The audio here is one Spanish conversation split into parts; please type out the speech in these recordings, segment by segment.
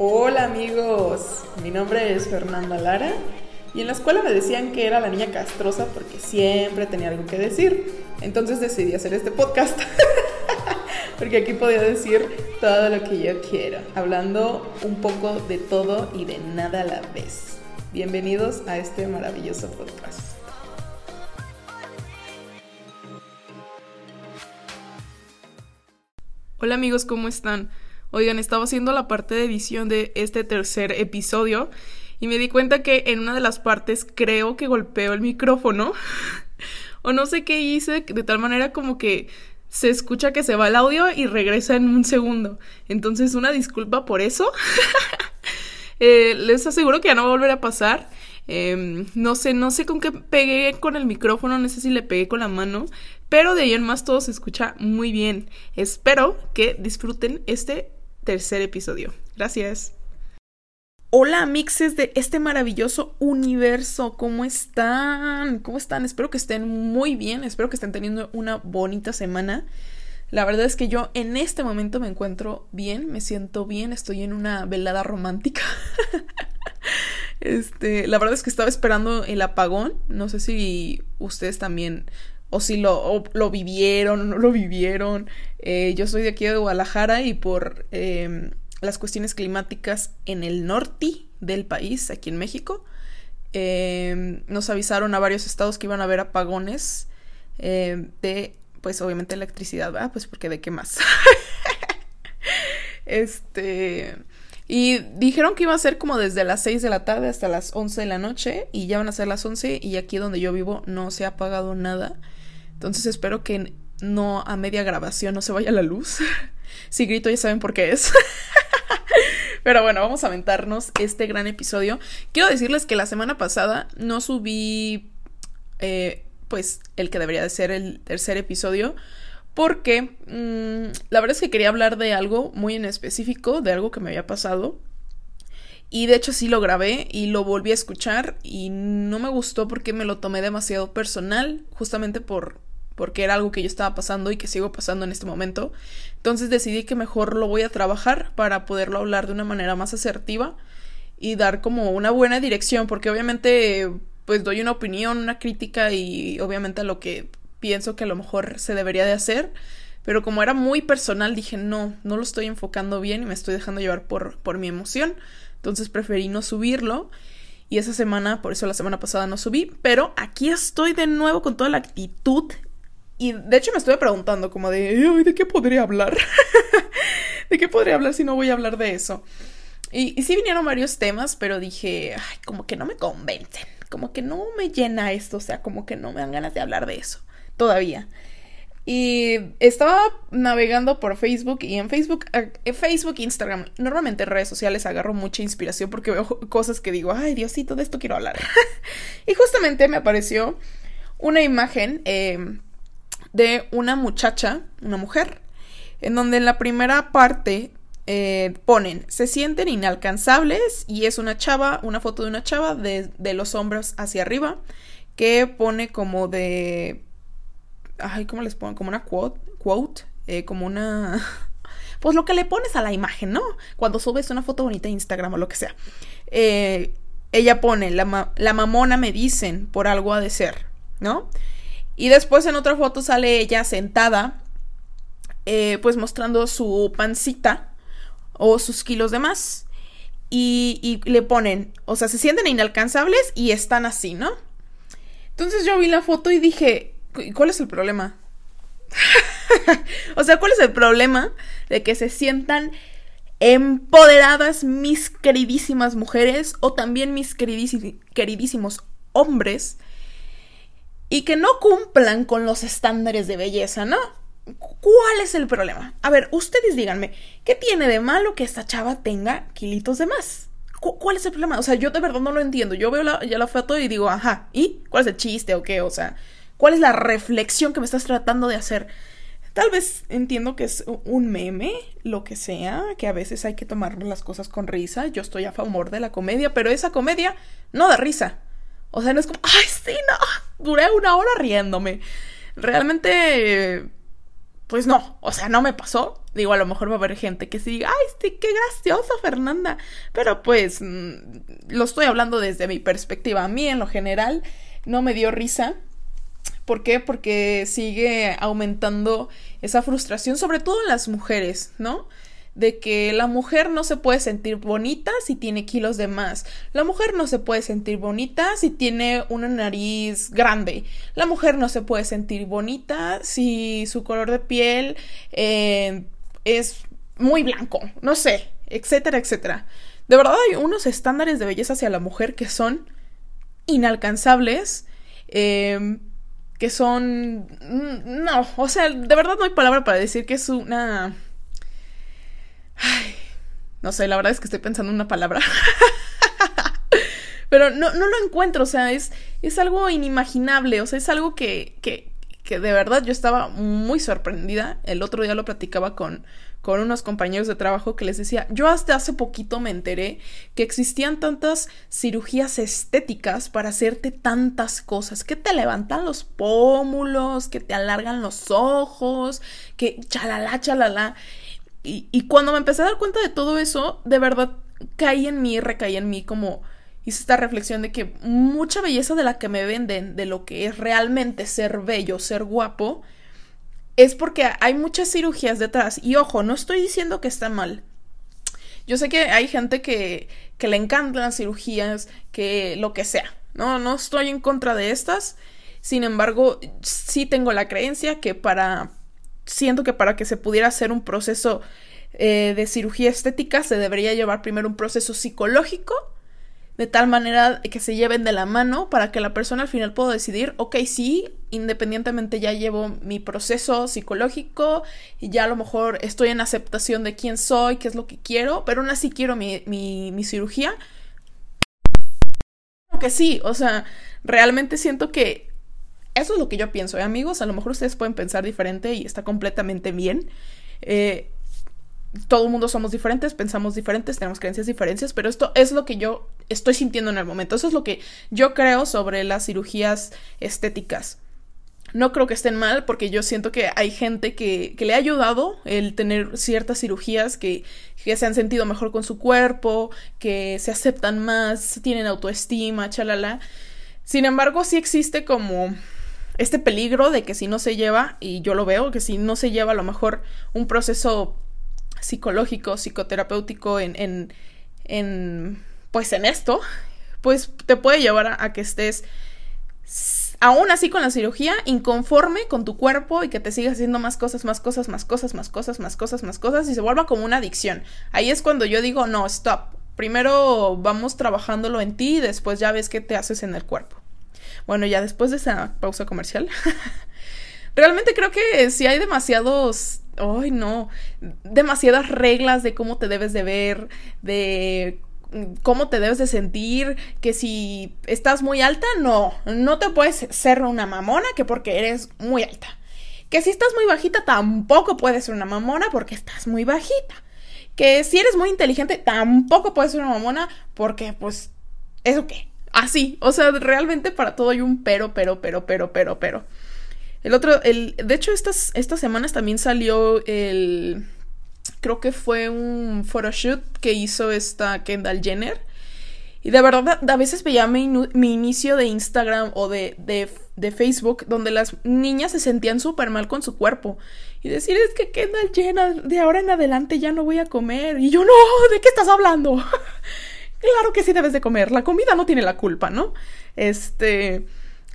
Hola amigos, mi nombre es Fernanda Lara y en la escuela me decían que era la niña castrosa porque siempre tenía algo que decir. Entonces decidí hacer este podcast porque aquí podía decir todo lo que yo quiero, hablando un poco de todo y de nada a la vez. Bienvenidos a este maravilloso podcast. Hola amigos, ¿cómo están? Oigan, estaba haciendo la parte de edición de este tercer episodio y me di cuenta que en una de las partes creo que golpeo el micrófono o no sé qué hice de tal manera como que se escucha que se va el audio y regresa en un segundo. Entonces, una disculpa por eso. Eh, les aseguro que ya no va a volver a pasar. Em, no sé, no sé con qué pegué con el micrófono, no sé si le pegué con la mano, pero de ahí en más todo se escucha muy bien. Espero que disfruten este tercer episodio. Gracias. Hola mixes de este maravilloso universo, ¿cómo están? ¿Cómo están? Espero que estén muy bien, espero que estén teniendo una bonita semana. La verdad es que yo en este momento me encuentro bien, me siento bien, estoy en una velada romántica. este, la verdad es que estaba esperando el apagón, no sé si ustedes también o si lo, lo vivieron o no lo vivieron. Eh, yo soy de aquí de Guadalajara y por em, las cuestiones climáticas en el norte del país, aquí en México, em, nos avisaron a varios estados que iban a haber apagones em, de, pues obviamente electricidad, ¿verdad? Pues porque de qué más. este... Y dijeron que iba a ser como desde las 6 de la tarde hasta las 11 de la noche y ya van a ser las 11 y aquí donde yo vivo no se ha apagado nada. Entonces espero que no a media grabación no se vaya la luz. si grito ya saben por qué es. Pero bueno, vamos a aventarnos este gran episodio. Quiero decirles que la semana pasada no subí eh, pues el que debería de ser el tercer episodio. Porque mm, la verdad es que quería hablar de algo muy en específico, de algo que me había pasado. Y de hecho sí lo grabé y lo volví a escuchar y no me gustó porque me lo tomé demasiado personal, justamente por, porque era algo que yo estaba pasando y que sigo pasando en este momento. Entonces decidí que mejor lo voy a trabajar para poderlo hablar de una manera más asertiva y dar como una buena dirección, porque obviamente pues doy una opinión, una crítica y obviamente a lo que pienso que a lo mejor se debería de hacer, pero como era muy personal dije no, no lo estoy enfocando bien y me estoy dejando llevar por, por mi emoción, entonces preferí no subirlo. Y esa semana, por eso la semana pasada no subí, pero aquí estoy de nuevo con toda la actitud y de hecho me estuve preguntando como de, ¿de qué podría hablar? ¿De qué podría hablar si no voy a hablar de eso? Y, sí vinieron varios temas, pero dije, ay, como que no me convencen, como que no me llena esto, o sea, como que no me dan ganas de hablar de eso todavía. Y estaba navegando por Facebook y en Facebook, en Facebook, Instagram, normalmente en redes sociales agarro mucha inspiración porque veo cosas que digo, ay Diosito, de esto quiero hablar. y justamente me apareció una imagen eh, de una muchacha, una mujer, en donde en la primera parte eh, ponen, se sienten inalcanzables y es una chava, una foto de una chava de, los hombros hacia arriba, que pone como de... Ay, ¿cómo les ponen? Como una quote, quote eh, como una... Pues lo que le pones a la imagen, ¿no? Cuando subes una foto bonita a Instagram o lo que sea. Eh, ella pone, la, la mamona me dicen, por algo ha de ser, ¿no? Y después en otra foto sale ella sentada, eh, pues mostrando su pancita o sus kilos de más. Y, y, le ponen, o sea, se sienten inalcanzables y están así, ¿no? Entonces yo vi la foto y dije, ¿cuál es el problema? o sea, ¿cuál es el problema de que se sientan empoderadas mis queridísimas mujeres o también mis queridísimos hombres y que no cumplan con los estándares de belleza, ¿no? ¿Cuál es el problema? A ver, ustedes díganme, ¿qué tiene de malo que esta chava tenga kilitos de más? ¿Cuál es el problema? O sea, yo de verdad no lo entiendo. Yo veo ya la foto y digo, ajá, ¿y cuál es el chiste o qué? O sea, ¿cuál es la reflexión que me estás tratando de hacer? Tal vez entiendo que es un meme, lo que sea, que a veces hay que tomar las cosas con risa. Yo estoy a favor de la comedia, pero esa comedia no da risa. O sea, no es como, ay, sí, no, duré una hora riéndome. Realmente, pues no, o sea, no me pasó. Digo, a lo mejor va a haber gente que sí diga, ay, sí, qué graciosa Fernanda. Pero pues mm, lo estoy hablando desde mi perspectiva. A mí en lo general no me dio risa. ¿Por qué? Porque sigue aumentando esa frustración, sobre todo en las mujeres, ¿no? De que la mujer no se puede sentir bonita si tiene kilos de más. La mujer no se puede sentir bonita si tiene una nariz grande. La mujer no se puede sentir bonita si su color de piel eh, es muy blanco. No sé, etcétera, etcétera. De verdad hay unos estándares de belleza hacia la mujer que son inalcanzables. Eh, que son... Mm, no, o sea, de verdad no hay palabra para decir que es una Ay, no sé, la verdad es que estoy pensando en una palabra. Pero no, no, lo encuentro, o sea, es, es algo inimaginable, o sea, es algo que, que, que de verdad yo estaba muy sorprendida. El otro día lo platicaba con, con unos compañeros de trabajo que les decía, yo hasta hace poquito me enteré que existían tantas cirugías estéticas para hacerte tantas cosas, que te levantan los pómulos, que te alargan los ojos, que chalala, chalala. Y, cuando me empecé a dar cuenta de todo eso, de verdad caí en mí, recaí en mí como hice esta reflexión de que mucha belleza de la que me venden, de lo que es realmente ser bello, ser guapo, es porque hay muchas cirugías detrás. Y ojo, no estoy diciendo que está mal. Yo sé que hay gente que, que le encantan las cirugías, que lo que sea. No, no estoy en contra de estas. Sin embargo, sí tengo la creencia que para siento que para que se pudiera hacer un proceso eh, de cirugía estética se debería llevar primero un proceso psicológico, de tal manera que se lleven de la mano para que la persona al final pueda decidir, ok, sí, independientemente ya llevo mi proceso psicológico y ya a lo mejor estoy en aceptación de quién soy, qué es lo que quiero, pero aún así quiero mi, mi, cirugía. Que sí, o sea, realmente siento que eso es lo que yo pienso, ¿eh, amigos? A lo mejor ustedes pueden pensar diferente y está completamente bien. Eh, todo el mundo somos diferentes, pensamos diferentes, tenemos creencias diferentes, pero esto es lo que yo estoy sintiendo en el momento. Eso es lo que yo creo sobre las cirugías estéticas. No creo que estén mal porque yo siento que hay gente que, que le ha ayudado el tener ciertas cirugías que, que, se han sentido mejor con su cuerpo, que se aceptan más, tienen autoestima, chalala. Sin embargo, sí existe como este peligro de que si no se lleva, y yo lo veo, que si no se lleva a lo mejor un proceso psicológico, psicoterapéutico en, en, en pues en esto, pues te puede llevar a, que estés aún así con la cirugía, inconforme con tu cuerpo y que te sigas haciendo más cosas, más cosas, más cosas, más cosas, más cosas, más cosas y se vuelva como una adicción. Ahí es cuando yo digo, no, stop. Primero vamos trabajándolo en ti y después ya ves qué te haces en el cuerpo. Bueno, ya después de esa pausa comercial, realmente creo que si hay demasiados, ay no, demasiadas reglas de cómo te debes de ver, de cómo te debes de sentir, que si estás muy alta, no, no te puedes ser una mamona que porque eres muy alta. Que si estás muy bajita, tampoco puedes ser una mamona porque estás muy bajita. Que si eres muy inteligente, tampoco puedes ser una mamona porque, pues, ¿eso qué? Así, o sea, realmente para todo hay un pero, pero, pero, pero, pero, pero. El otro, el, de hecho, estas, estas semanas también salió el, creo que fue un photoshoot que hizo esta Kendall Jenner. Y de verdad, a veces veía mi, mi inicio de Instagram o de, de, de Facebook donde las niñas se sentían súper mal con su cuerpo. Y decir, es que Kendall Jenner, de ahora en adelante ya no voy a comer. Y yo, no, ¿de qué estás hablando? Claro que sí debes de comer. La comida no tiene la culpa, ¿no? Este.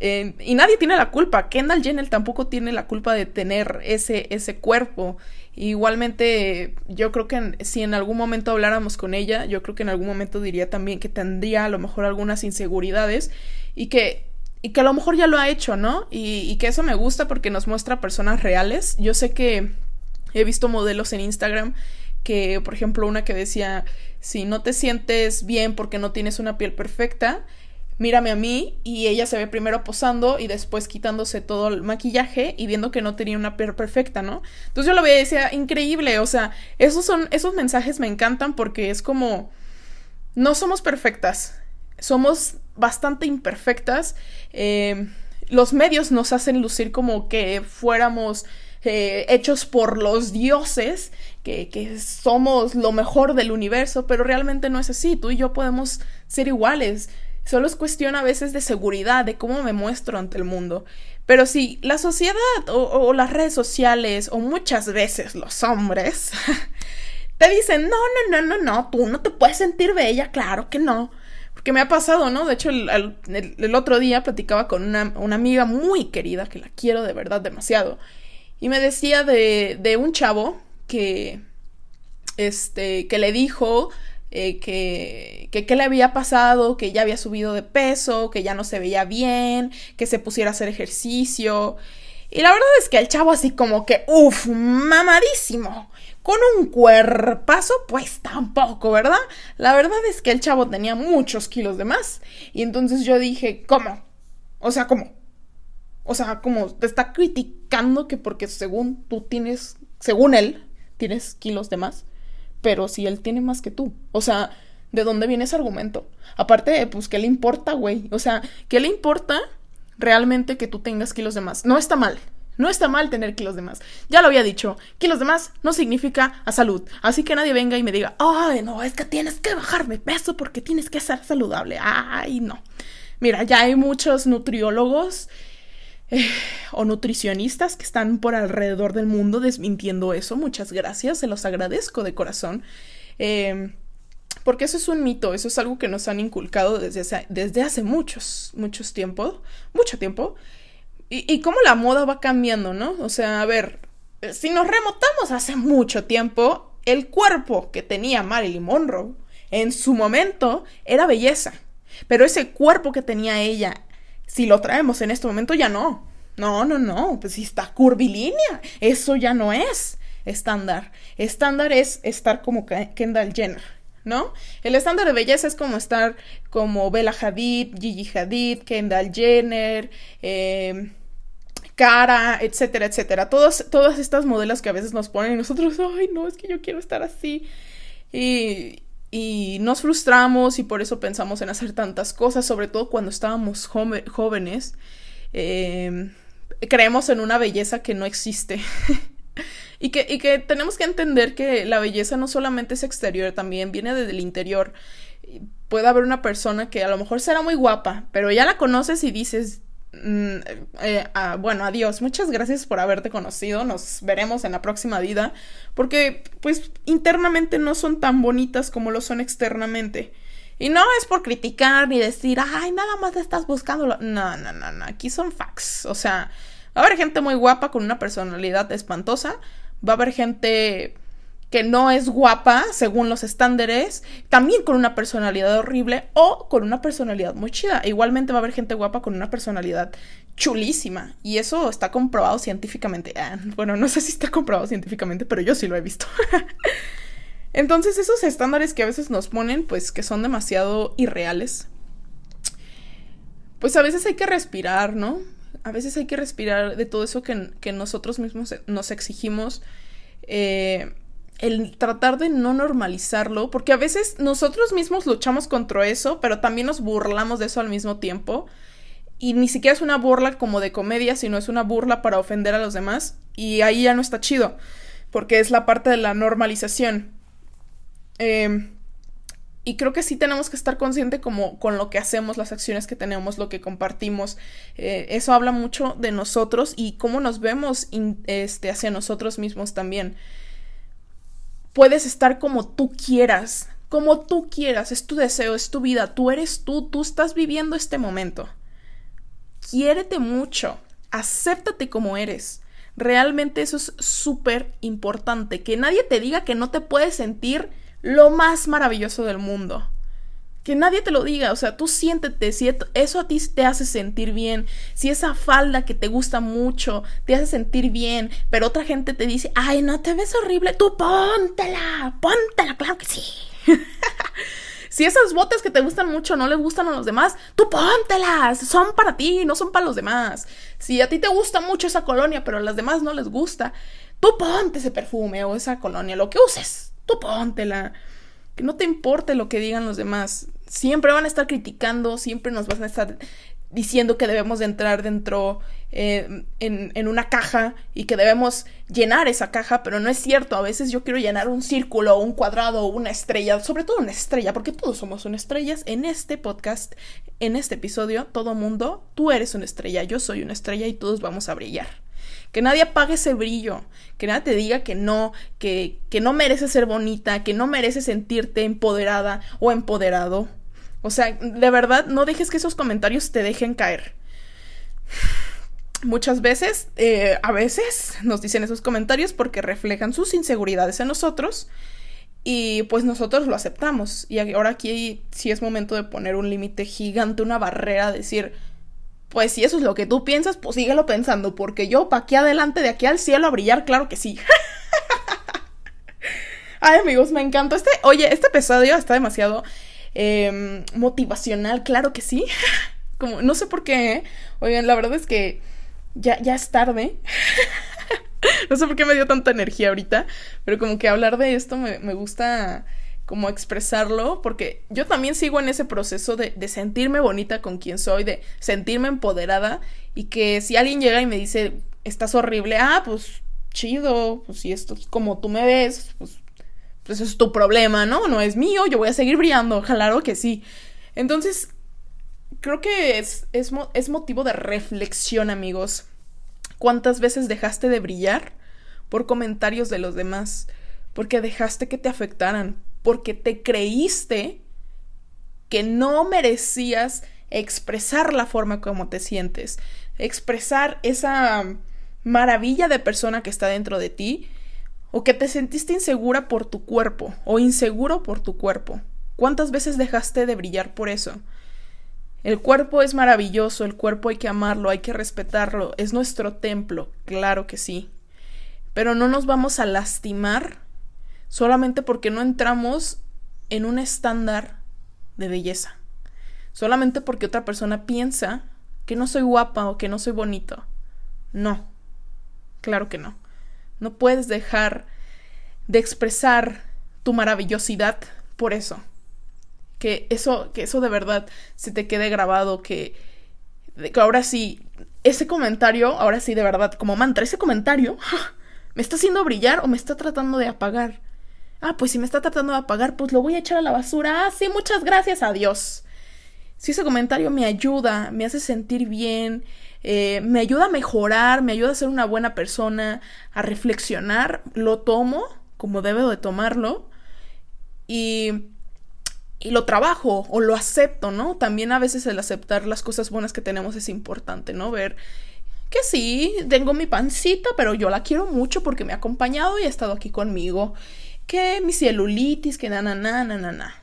y nadie tiene la culpa. Kendall Jenner tampoco tiene la culpa de tener ese, ese cuerpo. Igualmente, yo creo que si en algún momento habláramos con ella, yo creo que en algún momento diría también que tendría a lo mejor algunas inseguridades y que, y que a lo mejor ya lo ha hecho, ¿no? Y, y que eso me gusta porque nos muestra personas reales. Yo sé que he visto modelos en Instagram que, por ejemplo, una que decía, si no te sientes bien porque no tienes una piel perfecta, mírame a mí y ella se ve primero posando y después quitándose todo el maquillaje y viendo que no tenía una piel perfecta, ¿no? Entonces yo lo veía y decía, increíble, o sea, esos son, esos mensajes me encantan porque es como, no somos perfectas, somos bastante imperfectas, eh, los medios nos hacen lucir como que fuéramos eh, hechos por los dioses, que, que somos lo mejor del universo, pero realmente no es así. Tú y yo podemos ser iguales. Solo es cuestión a veces de seguridad, de cómo me muestro ante el mundo. Pero si la sociedad o, las redes sociales o muchas veces los hombres te dicen, no, no, no, no, no, tú no te puedes sentir bella, claro que no. Porque me ha pasado, ¿no? De hecho, el, el, el otro día platicaba con una, una, amiga muy querida, que la quiero de verdad demasiado, y me decía de, de un chavo que, este, que le dijo eh, que, que qué le había pasado, que ya había subido de peso, que ya no se veía bien, que se pusiera a hacer ejercicio. Y la verdad es que el chavo así como que, uff, mamadísimo. Con un cuerpazo, pues tampoco, ¿verdad? La verdad es que el chavo tenía muchos kilos de más. Y entonces yo dije, ¿cómo? O sea, ¿cómo? O sea, como te está criticando que porque según tú tienes, según él, tienes kilos de más. Pero si él tiene más que tú. O sea, ¿de dónde viene ese argumento? Aparte, pues, ¿qué le importa, güey? O sea, ¿qué le importa realmente que tú tengas kilos de más? No está mal. No está mal tener kilos de más. Ya lo había dicho, kilos de más no significa a salud. Así que nadie venga y me diga, ay, no, es que tienes que bajarme peso porque tienes que ser saludable. Ay, no. Mira, ya hay muchos nutriólogos o nutricionistas que están por alrededor del mundo desmintiendo eso. Muchas gracias, se los agradezco de corazón. Eh, porque eso es un mito, eso es algo que nos han inculcado desde hace, desde hace muchos, muchos tiempos, mucho tiempo. Y, y cómo la moda va cambiando, ¿no? O sea, a ver, si nos remotamos hace mucho tiempo, el cuerpo que tenía Marilyn Monroe en su momento era belleza. Pero ese cuerpo que tenía ella, si lo traemos en este momento, ya no. No, no, no. Pues si está curvilínea, eso ya no es estándar. Estándar es estar como Kendall Jenner. ¿no? El estándar de belleza es como estar como Bella Hadid, Gigi Hadid, Kendall Jenner, eh, Cara, etcétera, etcétera. Todas estas modelos que a veces nos ponen y nosotros, ay, no, es que yo quiero estar así. Y, y nos frustramos y por eso pensamos en hacer tantas cosas, sobre todo cuando estábamos jóvenes. Eh, creemos en una belleza que no existe. Y que, y que tenemos que entender que la belleza no solamente es exterior, también viene desde el interior. Puede haber una persona que a lo mejor será muy guapa, pero ya la conoces y dices, mm, eh, ah, bueno, adiós, muchas gracias por haberte conocido, nos veremos en la próxima vida, porque pues internamente no son tan bonitas como lo son externamente. Y no es por criticar ni decir, ay, nada más estás buscando. No, no, no, no, aquí son facts. O sea, va a haber gente muy guapa con una personalidad espantosa, va a haber gente que no es guapa según los estándares, también con una personalidad horrible o con una personalidad muy chida. Igualmente va a haber gente guapa con una personalidad chulísima y eso está comprobado científicamente. Ah, bueno, no sé si está comprobado científicamente, pero yo sí lo he visto. Entonces esos estándares que a veces nos ponen, pues que son demasiado irreales, pues a veces hay que respirar, ¿no? a veces hay que respirar de todo eso que, que nosotros mismos nos exigimos. Eh, el tratar de no normalizarlo, porque a veces nosotros mismos luchamos contra eso, pero también nos burlamos de eso al mismo tiempo. Y ni siquiera es una burla como de comedia, sino es una burla para ofender a los demás. Y ahí ya no está chido, porque es la parte de la normalización. Eh, y creo que sí tenemos que estar consciente como con lo que hacemos, las acciones que tenemos, lo que compartimos. Eh, eso habla mucho de nosotros y cómo nos vemos este, hacia nosotros mismos también. Puedes estar como tú quieras, como tú quieras, es tu deseo, es tu vida, tú eres tú, tú estás viviendo este momento. Quiérete mucho, acéptate como eres. Realmente eso es súper importante, que nadie te diga que no te puedes sentir lo más maravilloso del mundo. Que nadie te lo diga, o sea, tú siéntete, si eso a ti te hace sentir bien, si esa falda que te gusta mucho te hace sentir bien, pero otra gente te dice, ay, no te ves horrible, tú póntela, póntela, claro que sí. si esas botas que te gustan mucho no les gustan a los demás, tú póntelas, son para ti, no son para los demás. Si a ti te gusta mucho esa colonia, pero a las demás no les gusta, tú ponte ese perfume o esa colonia, lo que uses, tú póntela. Que no te importe lo que digan los demás. Siempre van a estar criticando, siempre nos van a estar diciendo que debemos de entrar dentro eh, en, en, una caja y que debemos llenar esa caja, pero no es cierto. A veces yo quiero llenar un círculo, un cuadrado, una estrella, sobre todo una estrella, porque todos somos una estrellas. En este podcast, en este episodio, todo mundo, tú eres una estrella, yo soy una estrella y todos vamos a brillar. Que nadie apague ese brillo, que nadie te diga que no, que, que no mereces ser bonita, que no mereces sentirte empoderada o empoderado o sea, de verdad, no dejes que esos comentarios te dejen caer. Muchas veces, eh, a veces, nos dicen esos comentarios porque reflejan sus inseguridades en nosotros y pues nosotros lo aceptamos. Y ahora aquí sí es momento de poner un límite gigante, una barrera, decir, pues si eso es lo que tú piensas, pues síguelo pensando, porque yo pa' aquí adelante, de aquí al cielo a brillar, claro que sí. Ay amigos, me encantó este, oye, este episodio está demasiado Em, motivacional, claro que sí. Como, no sé por qué, ¿eh? oigan, la verdad es que ya, ya es tarde. no sé por qué me dio tanta energía ahorita, pero como que hablar de esto me, me gusta como expresarlo, porque yo también sigo en ese proceso de, de, sentirme bonita con quien soy, de sentirme empoderada y que si alguien llega y me dice, estás horrible, ah, pues chido, pues si esto es como tú me ves, pues pues es tu problema, ¿no? No es mío, yo voy a seguir brillando, claro que sí. Entonces, creo que es, es, es motivo de reflexión, amigos. ¿Cuántas veces dejaste de brillar por comentarios de los demás? Porque dejaste que te afectaran, porque te creíste que no merecías expresar la forma como te sientes, expresar esa maravilla de persona que está dentro de ti o que te sentiste insegura por tu cuerpo o inseguro por tu cuerpo. ¿Cuántas veces dejaste de brillar por eso? El cuerpo es maravilloso, el cuerpo hay que amarlo, hay que respetarlo, es nuestro templo, claro que sí. Pero no nos vamos a lastimar solamente porque no entramos en un estándar de belleza. Solamente porque otra persona piensa que no soy guapa o que no soy bonito. No, claro que no. No puedes dejar de expresar tu maravillosidad por eso. Que eso, que eso de verdad se te quede grabado, que, que ahora sí, ese comentario, ahora sí de verdad, como mantra, ese comentario, ¿me está haciendo brillar o me está tratando de apagar? Ah, pues si me está tratando de apagar, pues lo voy a echar a la basura. Ah, sí, muchas gracias a Dios. Si ese comentario me ayuda, me hace sentir bien, eh, me ayuda a mejorar, me ayuda a ser una buena persona, a reflexionar, lo tomo como debo de tomarlo y, y lo trabajo o lo acepto, ¿no? También a veces el aceptar las cosas buenas que tenemos es importante, ¿no? Ver que sí, tengo mi pancita, pero yo la quiero mucho porque me ha acompañado y ha estado aquí conmigo. Que mi celulitis, que na, na, na, na, na, na.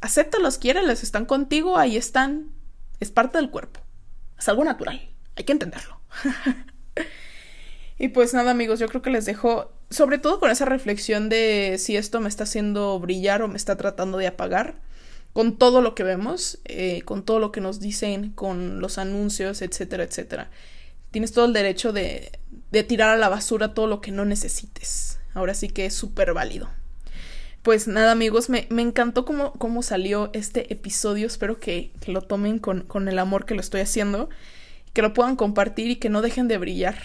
Acéptalos, quiéreles, están contigo, ahí están. Es parte del cuerpo. Es algo natural. Hay que entenderlo. y pues nada amigos, yo creo que les dejo sobre todo con esa reflexión de si esto me está haciendo brillar o me está tratando de apagar, con todo lo que vemos, eh, con todo lo que nos dicen, con los anuncios, etcétera, etcétera. Tienes todo el derecho de, de tirar a la basura todo lo que no necesites. Ahora sí que es súper válido. Pues nada amigos, me, me encantó cómo, cómo, salió este episodio. Espero que, que lo tomen con, con el amor que lo estoy haciendo que lo puedan compartir y que no dejen de brillar,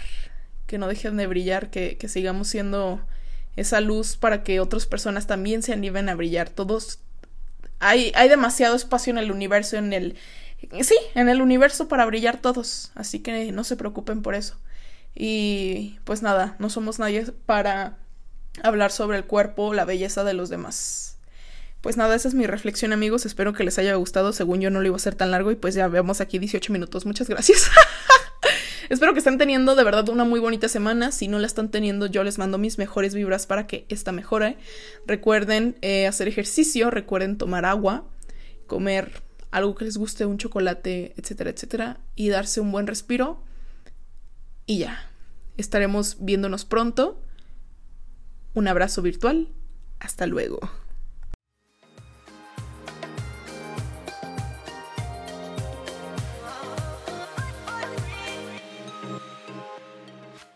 que no dejen de brillar, que, que sigamos siendo esa luz para que otras personas también se animen a brillar. Todos hay, hay demasiado espacio en el universo, en el sí, en el universo para brillar todos, así que no se preocupen por eso. Y pues nada, no somos nadie para hablar sobre el cuerpo, la belleza de los demás. Pues nada, esa es mi reflexión amigos, espero que les haya gustado, según yo no lo iba a hacer tan largo y pues ya veamos aquí 18 minutos, muchas gracias. espero que estén teniendo de verdad una muy bonita semana, si no la están teniendo yo les mando mis mejores vibras para que esta mejore. Recuerden eh, hacer ejercicio, recuerden tomar agua, comer algo que les guste, un chocolate, etcétera, etcétera, y darse un buen respiro. Y ya, estaremos viéndonos pronto. Un abrazo virtual. Hasta luego.